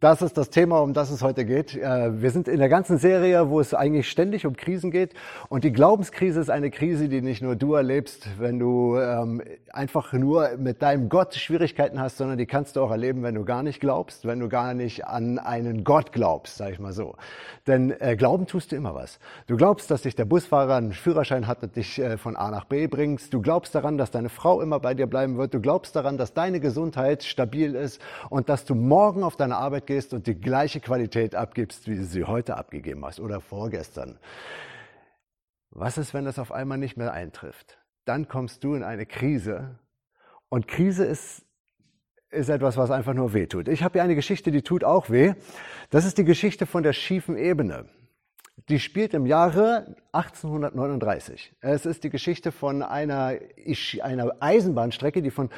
das ist das Thema, um das es heute geht. Äh, wir sind in der ganzen Serie, wo es eigentlich ständig um Krisen geht. Und die Glaubenskrise ist eine Krise, die nicht nur du erlebst, wenn du ähm, einfach nur mit deinem Gott Schwierigkeiten hast, sondern die kannst du auch erleben, wenn du gar nicht glaubst, wenn du gar nicht an einen Gott glaubst, sag ich mal so. Denn äh, glauben tust du immer was. Du glaubst, dass dich der Busfahrer einen Führerschein hat und dich äh, von A nach B bringst. Du glaubst daran, dass deine Frau immer bei dir bleiben wird. Du glaubst daran, dass deine Gesundheit stabil ist und dass du morgen auf deine Arbeit gehst und die gleiche Qualität abgibst, wie du sie heute abgegeben hast oder vorgestern. Was ist, wenn das auf einmal nicht mehr eintrifft? Dann kommst du in eine Krise. Und Krise ist, ist etwas, was einfach nur weh tut. Ich habe hier eine Geschichte, die tut auch weh. Das ist die Geschichte von der schiefen Ebene. Die spielt im Jahre 1839. Es ist die Geschichte von einer, einer Eisenbahnstrecke, die von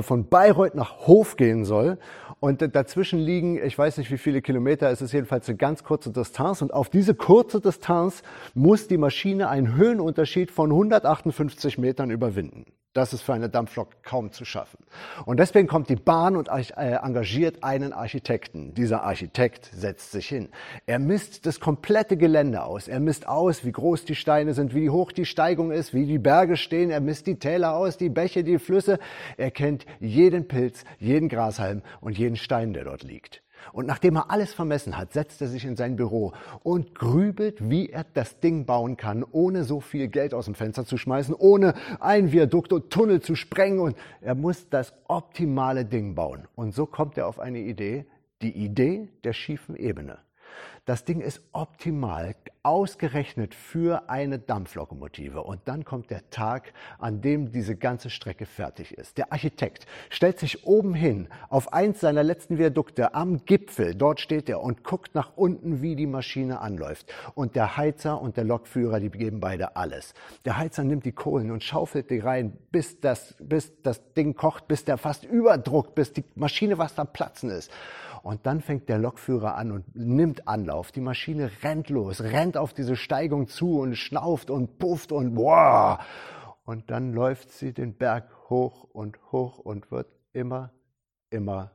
von Bayreuth nach Hof gehen soll. Und dazwischen liegen, ich weiß nicht wie viele Kilometer, es ist jedenfalls eine ganz kurze Distanz. Und auf diese kurze Distanz muss die Maschine einen Höhenunterschied von 158 Metern überwinden. Das ist für eine Dampflok kaum zu schaffen. Und deswegen kommt die Bahn und äh, engagiert einen Architekten. Dieser Architekt setzt sich hin. Er misst das komplette Gelände aus. Er misst aus, wie groß die Steine sind, wie hoch die Steigung ist, wie die Berge stehen. Er misst die Täler aus, die Bäche, die Flüsse. Er kennt jeden Pilz, jeden Grashalm und jeden Stein, der dort liegt. Und nachdem er alles vermessen hat, setzt er sich in sein Büro und grübelt, wie er das Ding bauen kann, ohne so viel Geld aus dem Fenster zu schmeißen, ohne ein Viadukt und Tunnel zu sprengen. Und er muss das optimale Ding bauen. Und so kommt er auf eine Idee, die Idee der schiefen Ebene. Das Ding ist optimal ausgerechnet für eine Dampflokomotive. Und dann kommt der Tag, an dem diese ganze Strecke fertig ist. Der Architekt stellt sich oben hin auf eins seiner letzten Viadukte am Gipfel. Dort steht er und guckt nach unten, wie die Maschine anläuft. Und der Heizer und der Lokführer, die geben beide alles. Der Heizer nimmt die Kohlen und schaufelt die rein, bis das, bis das Ding kocht, bis der fast überdruckt, bis die Maschine fast am Platzen ist. Und dann fängt der Lokführer an und nimmt Anlauf. Die Maschine rennt los, rennt auf diese Steigung zu und schnauft und pufft und wow. Und dann läuft sie den Berg hoch und hoch und wird immer, immer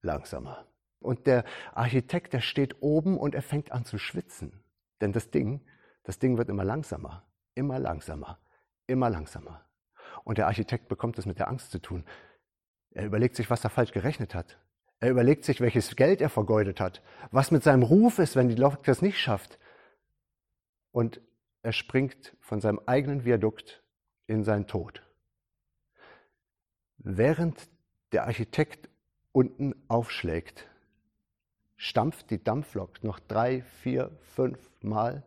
langsamer. Und der Architekt, der steht oben und er fängt an zu schwitzen. Denn das Ding, das Ding wird immer langsamer, immer langsamer, immer langsamer. Und der Architekt bekommt es mit der Angst zu tun. Er überlegt sich, was er falsch gerechnet hat. Er überlegt sich, welches Geld er vergeudet hat, was mit seinem Ruf ist, wenn die Lok das nicht schafft. Und er springt von seinem eigenen Viadukt in seinen Tod. Während der Architekt unten aufschlägt, stampft die Dampflok noch drei, vier, fünf Mal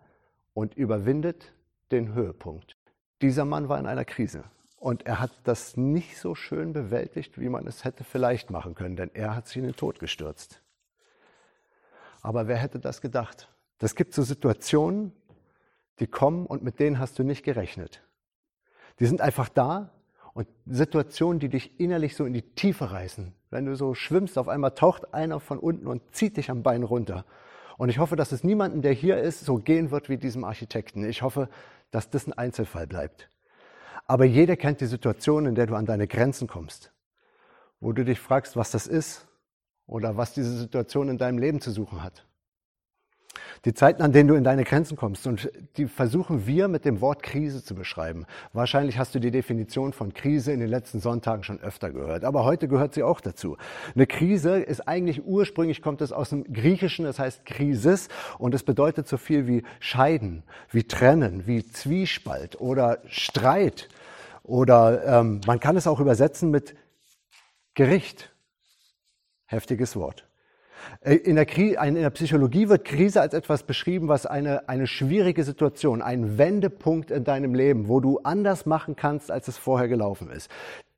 und überwindet den Höhepunkt. Dieser Mann war in einer Krise. Und er hat das nicht so schön bewältigt, wie man es hätte vielleicht machen können, denn er hat sich in den Tod gestürzt. Aber wer hätte das gedacht? Das gibt so Situationen, die kommen und mit denen hast du nicht gerechnet. Die sind einfach da und Situationen, die dich innerlich so in die Tiefe reißen. Wenn du so schwimmst, auf einmal taucht einer von unten und zieht dich am Bein runter. Und ich hoffe, dass es niemanden, der hier ist, so gehen wird wie diesem Architekten. Ich hoffe, dass das ein Einzelfall bleibt. Aber jeder kennt die Situation, in der du an deine Grenzen kommst, wo du dich fragst, was das ist oder was diese Situation in deinem Leben zu suchen hat. Die Zeiten, an denen du in deine Grenzen kommst. Und die versuchen wir mit dem Wort Krise zu beschreiben. Wahrscheinlich hast du die Definition von Krise in den letzten Sonntagen schon öfter gehört. Aber heute gehört sie auch dazu. Eine Krise ist eigentlich ursprünglich kommt es aus dem Griechischen, das heißt Krisis. Und es bedeutet so viel wie scheiden, wie trennen, wie Zwiespalt oder Streit. Oder ähm, man kann es auch übersetzen mit Gericht. Heftiges Wort. Äh, in der, in der, Psychologie wird Krise als etwas beschrieben, was eine, eine schwierige Situation, ein Wendepunkt in deinem Leben, wo du anders machen kannst, als es vorher gelaufen ist.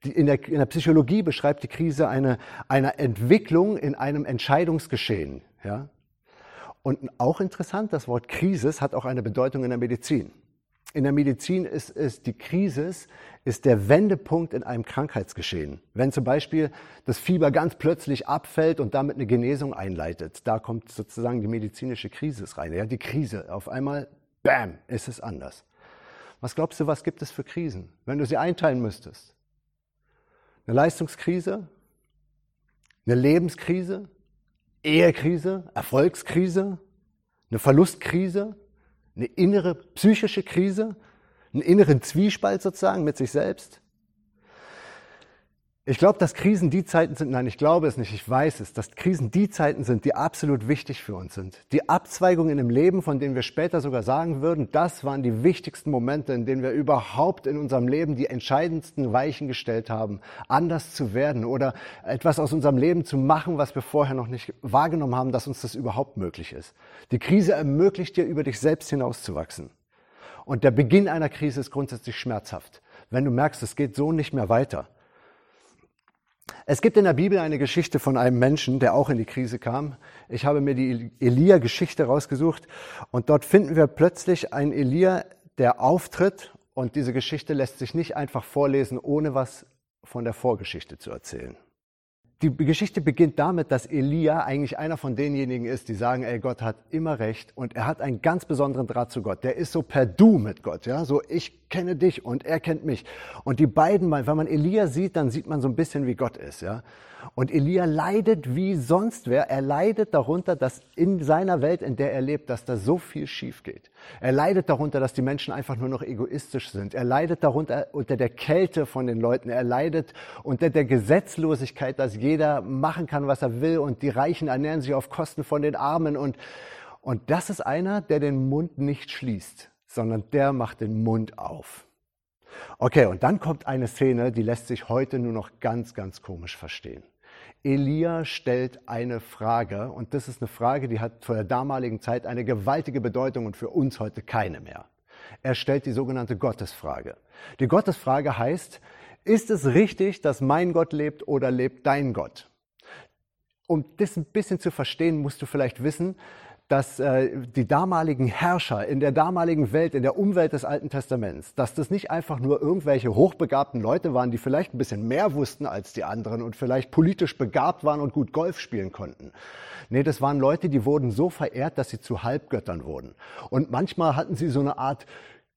In der, in der Psychologie beschreibt die Krise eine, eine Entwicklung in einem Entscheidungsgeschehen. Ja? Und auch interessant, das Wort Krisis hat auch eine Bedeutung in der Medizin. In der Medizin ist es die Krise, ist der Wendepunkt in einem Krankheitsgeschehen. Wenn zum Beispiel das Fieber ganz plötzlich abfällt und damit eine Genesung einleitet, da kommt sozusagen die medizinische Krise rein. Ja, die Krise. Auf einmal, bam, ist es anders. Was glaubst du, was gibt es für Krisen, wenn du sie einteilen müsstest? Eine Leistungskrise, eine Lebenskrise, Ehekrise, Erfolgskrise, eine Verlustkrise, eine innere psychische Krise, einen inneren Zwiespalt sozusagen mit sich selbst. Ich glaube, dass Krisen die Zeiten sind, nein, ich glaube es nicht, ich weiß es, dass Krisen die Zeiten sind, die absolut wichtig für uns sind. Die Abzweigungen im Leben, von denen wir später sogar sagen würden, das waren die wichtigsten Momente, in denen wir überhaupt in unserem Leben die entscheidendsten Weichen gestellt haben, anders zu werden oder etwas aus unserem Leben zu machen, was wir vorher noch nicht wahrgenommen haben, dass uns das überhaupt möglich ist. Die Krise ermöglicht dir, über dich selbst hinauszuwachsen. Und der Beginn einer Krise ist grundsätzlich schmerzhaft. Wenn du merkst, es geht so nicht mehr weiter es gibt in der Bibel eine Geschichte von einem Menschen, der auch in die Krise kam. Ich habe mir die Elia-Geschichte rausgesucht und dort finden wir plötzlich einen Elia, der auftritt und diese Geschichte lässt sich nicht einfach vorlesen, ohne was von der Vorgeschichte zu erzählen. Die Geschichte beginnt damit, dass Elia eigentlich einer von denjenigen ist, die sagen, ey, Gott hat immer recht und er hat einen ganz besonderen Draht zu Gott. Der ist so per Du mit Gott, ja, so ich kenne dich und er kennt mich. Und die beiden, wenn man Elia sieht, dann sieht man so ein bisschen, wie Gott ist, ja. Und Elia leidet wie sonst wer. Er leidet darunter, dass in seiner Welt, in der er lebt, dass da so viel schief geht. Er leidet darunter, dass die Menschen einfach nur noch egoistisch sind. Er leidet darunter unter der Kälte von den Leuten. Er leidet unter der Gesetzlosigkeit, dass jeder machen kann, was er will und die Reichen ernähren sich auf Kosten von den Armen. Und, und das ist einer, der den Mund nicht schließt, sondern der macht den Mund auf. Okay, und dann kommt eine Szene, die lässt sich heute nur noch ganz, ganz komisch verstehen. Elia stellt eine Frage und das ist eine Frage, die hat vor der damaligen Zeit eine gewaltige Bedeutung und für uns heute keine mehr. Er stellt die sogenannte Gottesfrage. Die Gottesfrage heißt, ist es richtig, dass mein Gott lebt oder lebt dein Gott? Um das ein bisschen zu verstehen, musst du vielleicht wissen, dass äh, die damaligen Herrscher in der damaligen Welt, in der Umwelt des Alten Testaments, dass das nicht einfach nur irgendwelche hochbegabten Leute waren, die vielleicht ein bisschen mehr wussten als die anderen und vielleicht politisch begabt waren und gut Golf spielen konnten. Nee, das waren Leute, die wurden so verehrt, dass sie zu Halbgöttern wurden. Und manchmal hatten sie so eine Art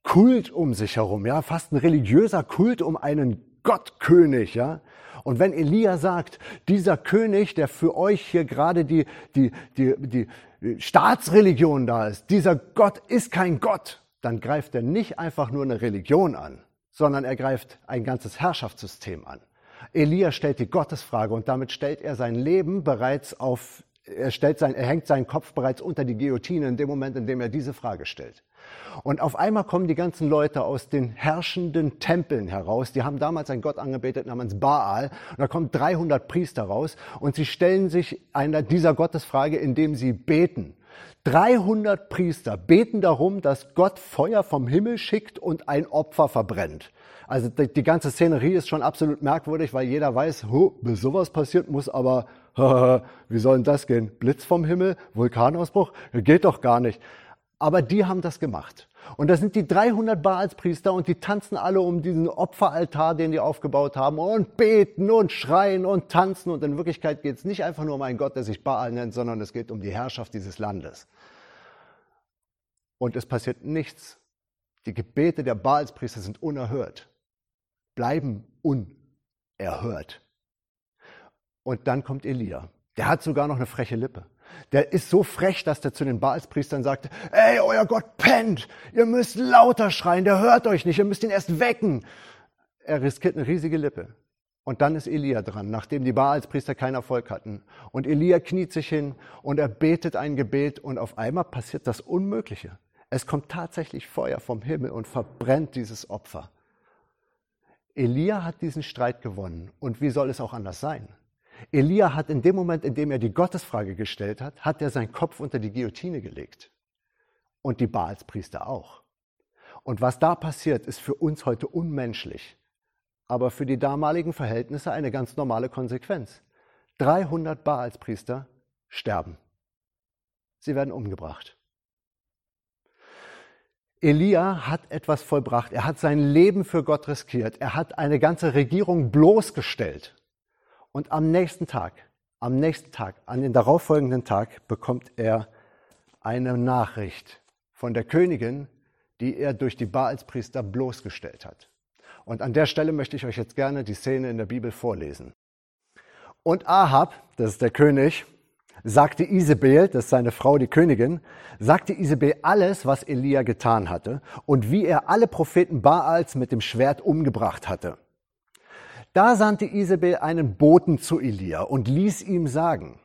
Kult um sich herum, ja, fast ein religiöser Kult um einen Gottkönig, ja. Und wenn Elia sagt, dieser König, der für euch hier gerade die, die, die, die Staatsreligion da ist, dieser Gott ist kein Gott, dann greift er nicht einfach nur eine Religion an, sondern er greift ein ganzes Herrschaftssystem an. Elia stellt die Gottesfrage und damit stellt er sein Leben bereits auf, er, stellt sein, er hängt seinen Kopf bereits unter die Guillotine in dem Moment, in dem er diese Frage stellt. Und auf einmal kommen die ganzen Leute aus den herrschenden Tempeln heraus. Die haben damals einen Gott angebetet namens Baal. Und da kommen 300 Priester raus und sie stellen sich einer dieser Gottesfrage, indem sie beten. 300 Priester beten darum, dass Gott Feuer vom Himmel schickt und ein Opfer verbrennt. Also die, die ganze Szenerie ist schon absolut merkwürdig, weil jeder weiß, bis sowas passiert, muss aber, wie soll denn das gehen? Blitz vom Himmel, Vulkanausbruch? Geht doch gar nicht. Aber die haben das gemacht. Und da sind die 300 Baalspriester und die tanzen alle um diesen Opferaltar, den die aufgebaut haben und beten und schreien und tanzen. Und in Wirklichkeit geht es nicht einfach nur um einen Gott, der sich Baal nennt, sondern es geht um die Herrschaft dieses Landes. Und es passiert nichts. Die Gebete der Baalspriester sind unerhört, bleiben unerhört. Und dann kommt Elia. Der hat sogar noch eine freche Lippe. Der ist so frech, dass der zu den Baalspriestern sagte, ey, euer Gott pennt, ihr müsst lauter schreien, der hört euch nicht, ihr müsst ihn erst wecken. Er riskiert eine riesige Lippe. Und dann ist Elia dran, nachdem die Baalspriester keinen Erfolg hatten. Und Elia kniet sich hin und er betet ein Gebet und auf einmal passiert das Unmögliche. Es kommt tatsächlich Feuer vom Himmel und verbrennt dieses Opfer. Elia hat diesen Streit gewonnen. Und wie soll es auch anders sein? Elia hat in dem Moment, in dem er die Gottesfrage gestellt hat, hat er seinen Kopf unter die Guillotine gelegt. Und die Baalspriester auch. Und was da passiert, ist für uns heute unmenschlich, aber für die damaligen Verhältnisse eine ganz normale Konsequenz. 300 Baalspriester sterben. Sie werden umgebracht. Elia hat etwas vollbracht. Er hat sein Leben für Gott riskiert. Er hat eine ganze Regierung bloßgestellt. Und am nächsten Tag, am nächsten Tag, an den darauffolgenden Tag bekommt er eine Nachricht von der Königin, die er durch die Baalspriester bloßgestellt hat. Und an der Stelle möchte ich euch jetzt gerne die Szene in der Bibel vorlesen. Und Ahab, das ist der König, sagte Isabel, das ist seine Frau, die Königin, sagte Isabel alles, was Elia getan hatte und wie er alle Propheten Baals mit dem Schwert umgebracht hatte. Da sandte Isabel einen Boten zu Elia und ließ ihm sagen,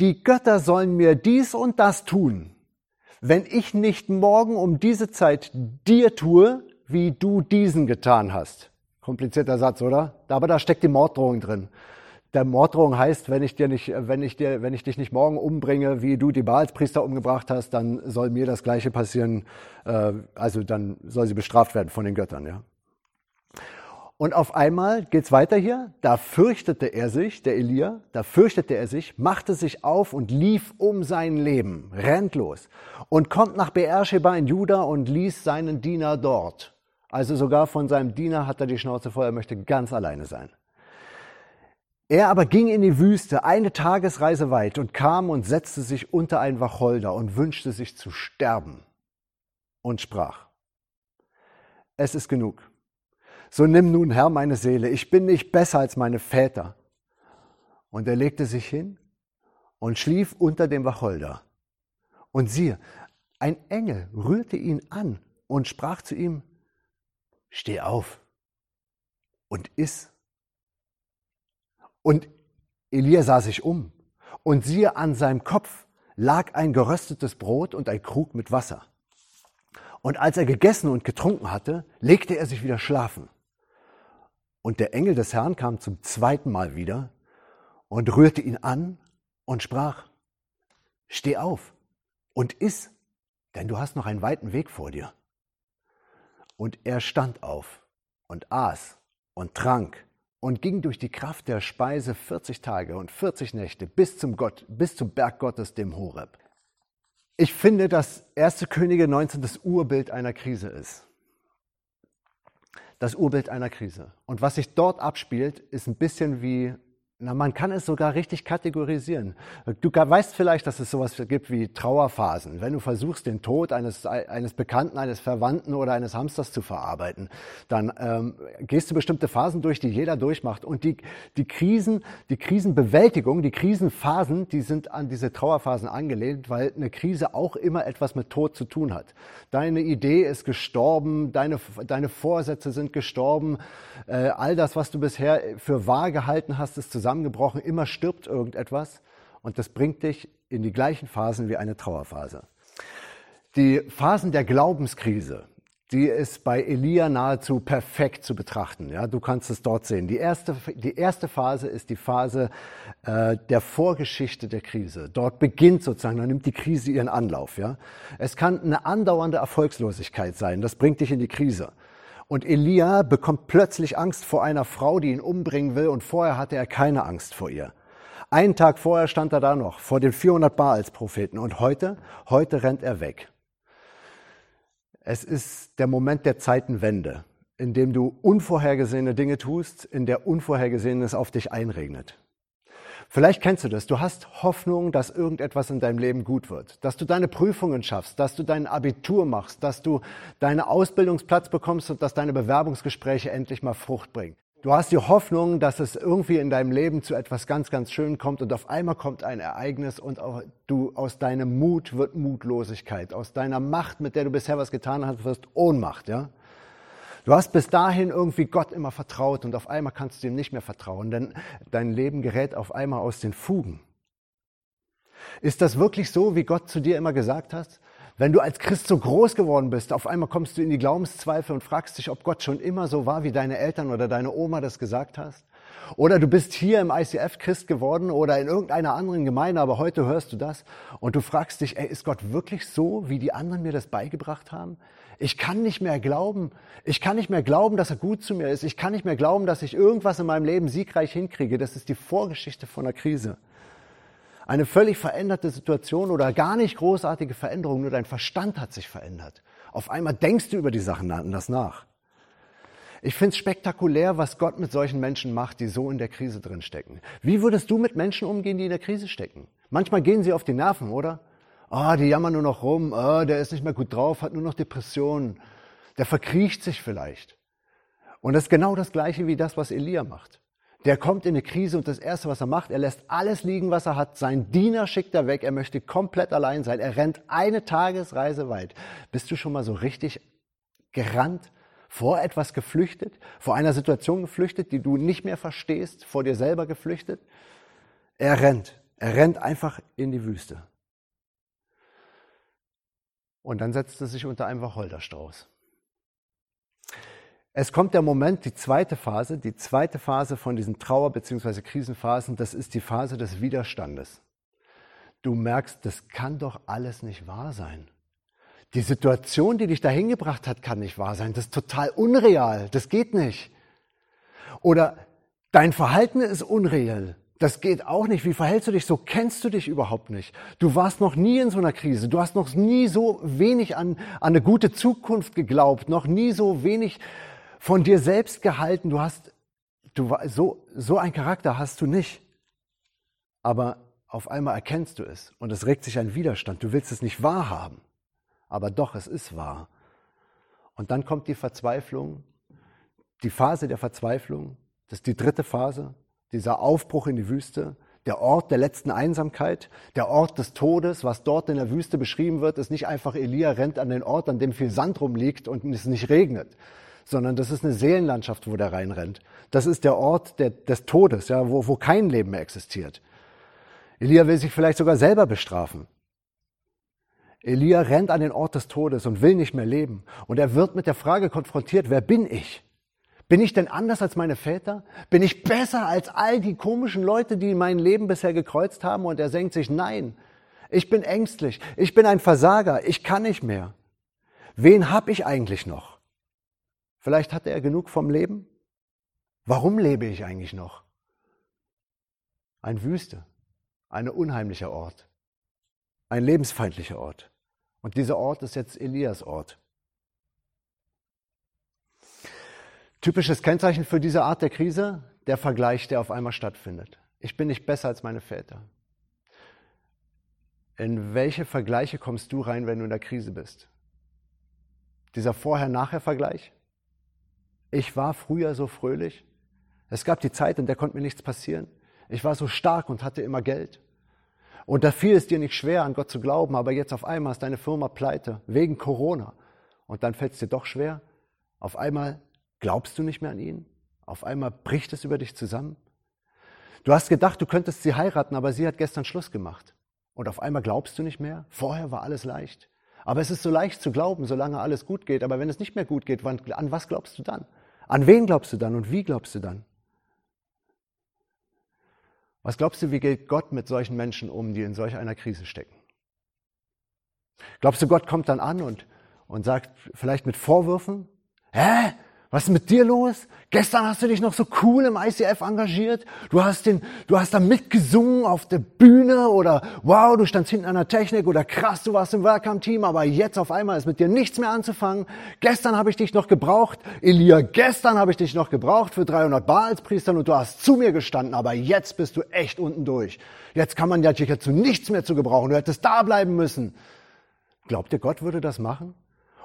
die Götter sollen mir dies und das tun, wenn ich nicht morgen um diese Zeit dir tue, wie du diesen getan hast. Komplizierter Satz, oder? Aber da steckt die Morddrohung drin der Morddrohung heißt, wenn ich, dir nicht, wenn, ich dir, wenn ich dich nicht morgen umbringe, wie du die Baalspriester umgebracht hast, dann soll mir das Gleiche passieren. Äh, also dann soll sie bestraft werden von den Göttern. Ja? Und auf einmal geht's weiter hier. Da fürchtete er sich, der Elia, da fürchtete er sich, machte sich auf und lief um sein Leben, rennt los und kommt nach Beersheba in Juda und ließ seinen Diener dort. Also sogar von seinem Diener hat er die Schnauze voll, er möchte ganz alleine sein. Er aber ging in die Wüste eine Tagesreise weit und kam und setzte sich unter ein Wacholder und wünschte sich zu sterben und sprach, es ist genug. So nimm nun, Herr, meine Seele, ich bin nicht besser als meine Väter. Und er legte sich hin und schlief unter dem Wacholder. Und siehe, ein Engel rührte ihn an und sprach zu ihm, Steh auf und iss. Und Elia sah sich um und siehe, an seinem Kopf lag ein geröstetes Brot und ein Krug mit Wasser. Und als er gegessen und getrunken hatte, legte er sich wieder schlafen. Und der Engel des Herrn kam zum zweiten Mal wieder und rührte ihn an und sprach, Steh auf und iss, denn du hast noch einen weiten Weg vor dir. Und er stand auf und aß und trank und ging durch die Kraft der Speise 40 Tage und 40 Nächte bis zum, Gott, bis zum Berg Gottes, dem Horeb. Ich finde, dass 1. Könige 19 das Urbild einer Krise ist. Das Urbild einer Krise. Und was sich dort abspielt, ist ein bisschen wie na, man kann es sogar richtig kategorisieren. Du weißt vielleicht, dass es sowas gibt wie Trauerphasen. Wenn du versuchst, den Tod eines, eines Bekannten, eines Verwandten oder eines Hamsters zu verarbeiten, dann ähm, gehst du bestimmte Phasen durch, die jeder durchmacht. Und die, die Krisen, die Krisenbewältigung, die Krisenphasen, die sind an diese Trauerphasen angelehnt, weil eine Krise auch immer etwas mit Tod zu tun hat. Deine Idee ist gestorben, deine, deine Vorsätze sind gestorben, äh, all das, was du bisher für wahr gehalten hast, ist zusammen zusammengebrochen, immer stirbt irgendetwas und das bringt dich in die gleichen Phasen wie eine Trauerphase. Die Phasen der Glaubenskrise, die ist bei Elia nahezu perfekt zu betrachten. Ja, du kannst es dort sehen. Die erste, die erste Phase ist die Phase äh, der Vorgeschichte der Krise. Dort beginnt sozusagen, dann nimmt die Krise ihren Anlauf. Ja, es kann eine andauernde Erfolgslosigkeit sein. Das bringt dich in die Krise. Und Elia bekommt plötzlich Angst vor einer Frau, die ihn umbringen will, und vorher hatte er keine Angst vor ihr. Einen Tag vorher stand er da noch, vor den 400 Baals-Propheten, und heute, heute rennt er weg. Es ist der Moment der Zeitenwende, in dem du unvorhergesehene Dinge tust, in der Unvorhergesehenes auf dich einregnet. Vielleicht kennst du das. Du hast Hoffnung, dass irgendetwas in deinem Leben gut wird, dass du deine Prüfungen schaffst, dass du dein Abitur machst, dass du deinen Ausbildungsplatz bekommst und dass deine Bewerbungsgespräche endlich mal Frucht bringen. Du hast die Hoffnung, dass es irgendwie in deinem Leben zu etwas ganz, ganz Schönem kommt und auf einmal kommt ein Ereignis und du aus deinem Mut wird Mutlosigkeit, aus deiner Macht, mit der du bisher was getan hast, wirst Ohnmacht, ja? Du hast bis dahin irgendwie Gott immer vertraut und auf einmal kannst du ihm nicht mehr vertrauen, denn dein Leben gerät auf einmal aus den Fugen. Ist das wirklich so, wie Gott zu dir immer gesagt hat? Wenn du als Christ so groß geworden bist, auf einmal kommst du in die Glaubenszweifel und fragst dich, ob Gott schon immer so war, wie deine Eltern oder deine Oma das gesagt hast? Oder du bist hier im ICF Christ geworden oder in irgendeiner anderen Gemeinde, aber heute hörst du das und du fragst dich, ey, ist Gott wirklich so, wie die anderen mir das beigebracht haben? Ich kann nicht mehr glauben. Ich kann nicht mehr glauben, dass er gut zu mir ist. Ich kann nicht mehr glauben, dass ich irgendwas in meinem Leben siegreich hinkriege. Das ist die Vorgeschichte von der Krise. Eine völlig veränderte Situation oder gar nicht großartige Veränderung, nur dein Verstand hat sich verändert. Auf einmal denkst du über die Sachen anders nach. Ich finde es spektakulär, was Gott mit solchen Menschen macht, die so in der Krise drin stecken. Wie würdest du mit Menschen umgehen, die in der Krise stecken? Manchmal gehen sie auf die Nerven, oder? Ah, oh, die jammern nur noch rum, oh, der ist nicht mehr gut drauf, hat nur noch Depressionen, der verkriecht sich vielleicht. Und das ist genau das Gleiche wie das, was Elia macht. Der kommt in eine Krise und das Erste, was er macht, er lässt alles liegen, was er hat. Sein Diener schickt er weg. Er möchte komplett allein sein. Er rennt eine Tagesreise weit. Bist du schon mal so richtig gerannt, vor etwas geflüchtet, vor einer Situation geflüchtet, die du nicht mehr verstehst, vor dir selber geflüchtet? Er rennt. Er rennt einfach in die Wüste. Und dann setzt er sich unter einem Wacholderstrauß. Es kommt der Moment, die zweite Phase, die zweite Phase von diesen Trauer- bzw. Krisenphasen, das ist die Phase des Widerstandes. Du merkst, das kann doch alles nicht wahr sein. Die Situation, die dich dahin gebracht hat, kann nicht wahr sein. Das ist total unreal. Das geht nicht. Oder dein Verhalten ist unreal. Das geht auch nicht. Wie verhältst du dich? So kennst du dich überhaupt nicht. Du warst noch nie in so einer Krise. Du hast noch nie so wenig an, an eine gute Zukunft geglaubt, noch nie so wenig von dir selbst gehalten. Du hast, du, so, so ein Charakter hast du nicht. Aber auf einmal erkennst du es und es regt sich ein Widerstand. Du willst es nicht wahrhaben. Aber doch, es ist wahr. Und dann kommt die Verzweiflung, die Phase der Verzweiflung. Das ist die dritte Phase, dieser Aufbruch in die Wüste, der Ort der letzten Einsamkeit, der Ort des Todes, was dort in der Wüste beschrieben wird, ist nicht einfach Elia rennt an den Ort, an dem viel Sand rumliegt und es nicht regnet, sondern das ist eine Seelenlandschaft, wo der reinrennt. Das ist der Ort der, des Todes, ja, wo, wo kein Leben mehr existiert. Elia will sich vielleicht sogar selber bestrafen. Elia rennt an den Ort des Todes und will nicht mehr leben. Und er wird mit der Frage konfrontiert, wer bin ich? Bin ich denn anders als meine Väter? Bin ich besser als all die komischen Leute, die mein Leben bisher gekreuzt haben? Und er senkt sich, nein, ich bin ängstlich, ich bin ein Versager, ich kann nicht mehr. Wen hab ich eigentlich noch? Vielleicht hatte er genug vom Leben. Warum lebe ich eigentlich noch? Ein Wüste, ein unheimlicher Ort, ein lebensfeindlicher Ort. Und dieser Ort ist jetzt Elias Ort. Typisches Kennzeichen für diese Art der Krise, der Vergleich, der auf einmal stattfindet. Ich bin nicht besser als meine Väter. In welche Vergleiche kommst du rein, wenn du in der Krise bist? Dieser Vorher-Nachher-Vergleich? Ich war früher so fröhlich. Es gab die Zeit, in der konnte mir nichts passieren. Ich war so stark und hatte immer Geld. Und da fiel es dir nicht schwer, an Gott zu glauben, aber jetzt auf einmal ist deine Firma pleite, wegen Corona. Und dann fällt es dir doch schwer. Auf einmal glaubst du nicht mehr an ihn. Auf einmal bricht es über dich zusammen. Du hast gedacht, du könntest sie heiraten, aber sie hat gestern Schluss gemacht. Und auf einmal glaubst du nicht mehr. Vorher war alles leicht. Aber es ist so leicht zu glauben, solange alles gut geht. Aber wenn es nicht mehr gut geht, an was glaubst du dann? An wen glaubst du dann und wie glaubst du dann? Was glaubst du, wie geht Gott mit solchen Menschen um, die in solch einer Krise stecken? Glaubst du, Gott kommt dann an und, und sagt vielleicht mit Vorwürfen, hä? Was ist mit dir los? Gestern hast du dich noch so cool im ICF engagiert. Du hast den, du hast da mitgesungen auf der Bühne oder wow, du standst hinten an der Technik oder krass, du warst im Welcome-Team, aber jetzt auf einmal ist mit dir nichts mehr anzufangen. Gestern habe ich dich noch gebraucht. Elia, gestern habe ich dich noch gebraucht für 300 Baalspriestern und du hast zu mir gestanden, aber jetzt bist du echt unten durch. Jetzt kann man ja dich zu nichts mehr zu gebrauchen. Du hättest da bleiben müssen. Glaubt ihr, Gott würde das machen?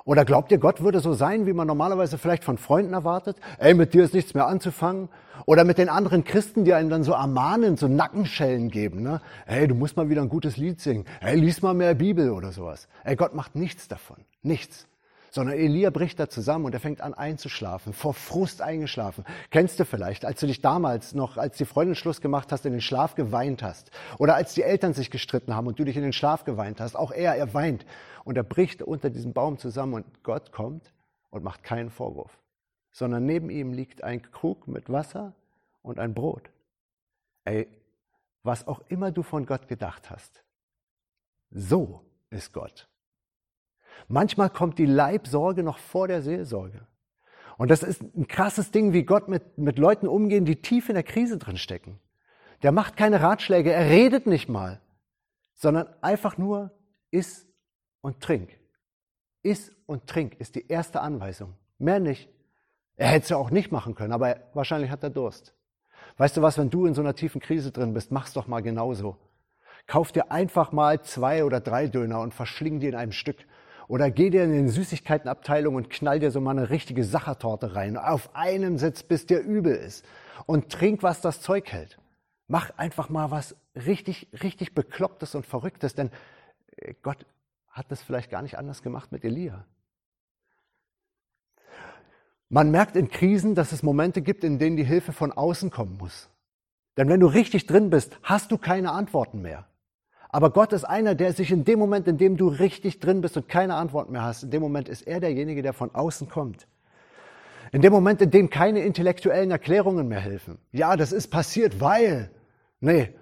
Oder glaubt ihr, Gott würde so sein, wie man normalerweise vielleicht von Freunden erwartet? Ey, mit dir ist nichts mehr anzufangen. Oder mit den anderen Christen, die einen dann so ermahnen, so Nackenschellen geben. Ne? Ey, du musst mal wieder ein gutes Lied singen. Ey, lies mal mehr Bibel oder sowas. Ey, Gott macht nichts davon. Nichts sondern Elia bricht da zusammen und er fängt an einzuschlafen, vor Frust eingeschlafen. Kennst du vielleicht, als du dich damals noch, als die Freundin Schluss gemacht hast, in den Schlaf geweint hast oder als die Eltern sich gestritten haben und du dich in den Schlaf geweint hast, auch er, er weint und er bricht unter diesem Baum zusammen und Gott kommt und macht keinen Vorwurf, sondern neben ihm liegt ein Krug mit Wasser und ein Brot. Ey, was auch immer du von Gott gedacht hast, so ist Gott. Manchmal kommt die Leibsorge noch vor der Seelsorge. Und das ist ein krasses Ding, wie Gott mit, mit Leuten umgehen, die tief in der Krise drin stecken. Der macht keine Ratschläge, er redet nicht mal. sondern einfach nur iss und trink. Iss und trink ist die erste Anweisung. Mehr nicht. Er hätte es ja auch nicht machen können, aber wahrscheinlich hat er Durst. Weißt du was, wenn du in so einer tiefen Krise drin bist, mach's doch mal genauso. Kauf dir einfach mal zwei oder drei Döner und verschling die in einem Stück. Oder geh dir in die Süßigkeitenabteilung und knall dir so mal eine richtige Sachertorte rein. Auf einem Sitz, bis dir übel ist. Und trink, was das Zeug hält. Mach einfach mal was richtig, richtig Beklopptes und Verrücktes, denn äh, Gott hat das vielleicht gar nicht anders gemacht mit Elia. Man merkt in Krisen, dass es Momente gibt, in denen die Hilfe von außen kommen muss. Denn wenn du richtig drin bist, hast du keine Antworten mehr. Aber Gott ist einer, der sich in dem Moment, in dem du richtig drin bist und keine Antworten mehr hast, in dem Moment ist er derjenige, der von außen kommt. In dem Moment, in dem keine intellektuellen Erklärungen mehr helfen. Ja, das ist passiert, weil. Nee,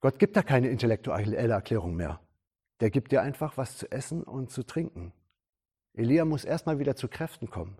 Gott gibt da keine intellektuelle Erklärung mehr. Der gibt dir einfach was zu essen und zu trinken. Elia muss erstmal wieder zu Kräften kommen.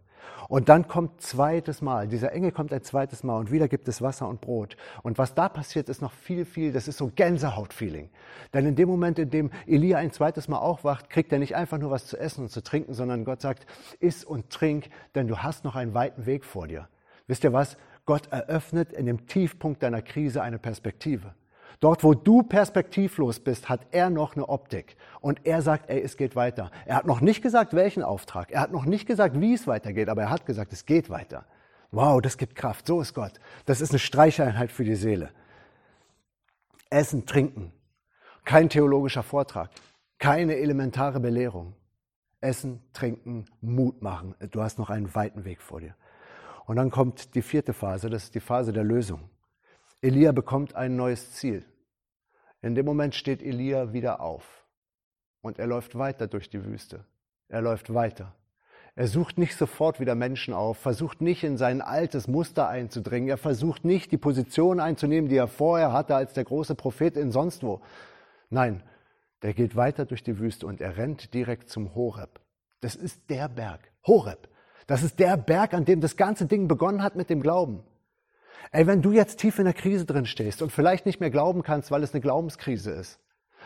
Und dann kommt zweites Mal, dieser Engel kommt ein zweites Mal und wieder gibt es Wasser und Brot. Und was da passiert, ist noch viel, viel, das ist so Gänsehaut-Feeling. Denn in dem Moment, in dem Elia ein zweites Mal aufwacht, kriegt er nicht einfach nur was zu essen und zu trinken, sondern Gott sagt, iss und trink, denn du hast noch einen weiten Weg vor dir. Wisst ihr was? Gott eröffnet in dem Tiefpunkt deiner Krise eine Perspektive. Dort, wo du perspektivlos bist, hat er noch eine Optik. Und er sagt, ey, es geht weiter. Er hat noch nicht gesagt, welchen Auftrag. Er hat noch nicht gesagt, wie es weitergeht, aber er hat gesagt, es geht weiter. Wow, das gibt Kraft. So ist Gott. Das ist eine Streicheinheit für die Seele. Essen, trinken. Kein theologischer Vortrag. Keine elementare Belehrung. Essen, trinken, Mut machen. Du hast noch einen weiten Weg vor dir. Und dann kommt die vierte Phase, das ist die Phase der Lösung. Elia bekommt ein neues Ziel. In dem Moment steht Elia wieder auf und er läuft weiter durch die Wüste. Er läuft weiter. Er sucht nicht sofort wieder Menschen auf, versucht nicht in sein altes Muster einzudringen, er versucht nicht die Position einzunehmen, die er vorher hatte als der große Prophet in sonst wo. Nein, der geht weiter durch die Wüste und er rennt direkt zum Horeb. Das ist der Berg, Horeb. Das ist der Berg, an dem das ganze Ding begonnen hat mit dem Glauben. Ey, wenn du jetzt tief in der Krise drin stehst und vielleicht nicht mehr glauben kannst, weil es eine Glaubenskrise ist,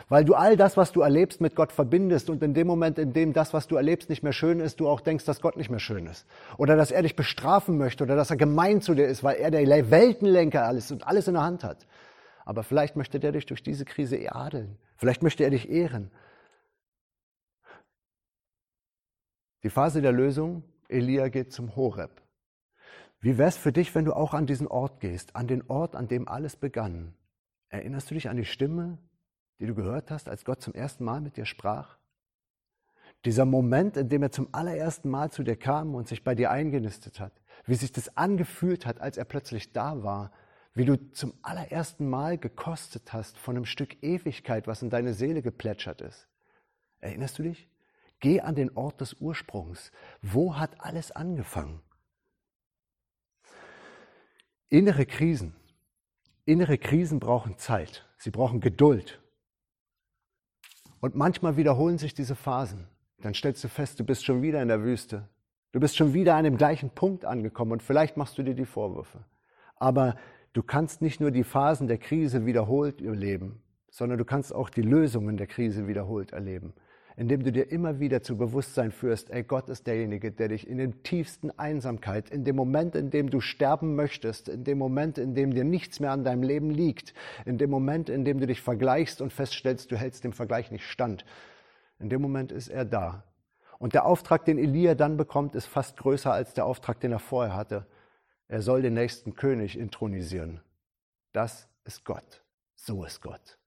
weil du all das, was du erlebst, mit Gott verbindest und in dem Moment, in dem das, was du erlebst, nicht mehr schön ist, du auch denkst, dass Gott nicht mehr schön ist. Oder dass er dich bestrafen möchte oder dass er gemein zu dir ist, weil er der Weltenlenker alles und alles in der Hand hat. Aber vielleicht möchte der dich durch diese Krise adeln. Vielleicht möchte er dich ehren. Die Phase der Lösung, Elia geht zum Horeb. Wie wäre es für dich, wenn du auch an diesen Ort gehst, an den Ort, an dem alles begann? Erinnerst du dich an die Stimme, die du gehört hast, als Gott zum ersten Mal mit dir sprach? Dieser Moment, in dem er zum allerersten Mal zu dir kam und sich bei dir eingenistet hat, wie sich das angefühlt hat, als er plötzlich da war, wie du zum allerersten Mal gekostet hast von einem Stück Ewigkeit, was in deine Seele geplätschert ist. Erinnerst du dich? Geh an den Ort des Ursprungs. Wo hat alles angefangen? Innere Krisen. Innere Krisen brauchen Zeit. Sie brauchen Geduld. Und manchmal wiederholen sich diese Phasen. Dann stellst du fest, du bist schon wieder in der Wüste. Du bist schon wieder an dem gleichen Punkt angekommen und vielleicht machst du dir die Vorwürfe. Aber du kannst nicht nur die Phasen der Krise wiederholt erleben, sondern du kannst auch die Lösungen der Krise wiederholt erleben indem du dir immer wieder zu Bewusstsein führst, ey, Gott ist derjenige, der dich in der tiefsten Einsamkeit, in dem Moment, in dem du sterben möchtest, in dem Moment, in dem dir nichts mehr an deinem Leben liegt, in dem Moment, in dem du dich vergleichst und feststellst, du hältst dem Vergleich nicht stand, in dem Moment ist er da. Und der Auftrag, den Elia dann bekommt, ist fast größer als der Auftrag, den er vorher hatte. Er soll den nächsten König intronisieren. Das ist Gott. So ist Gott.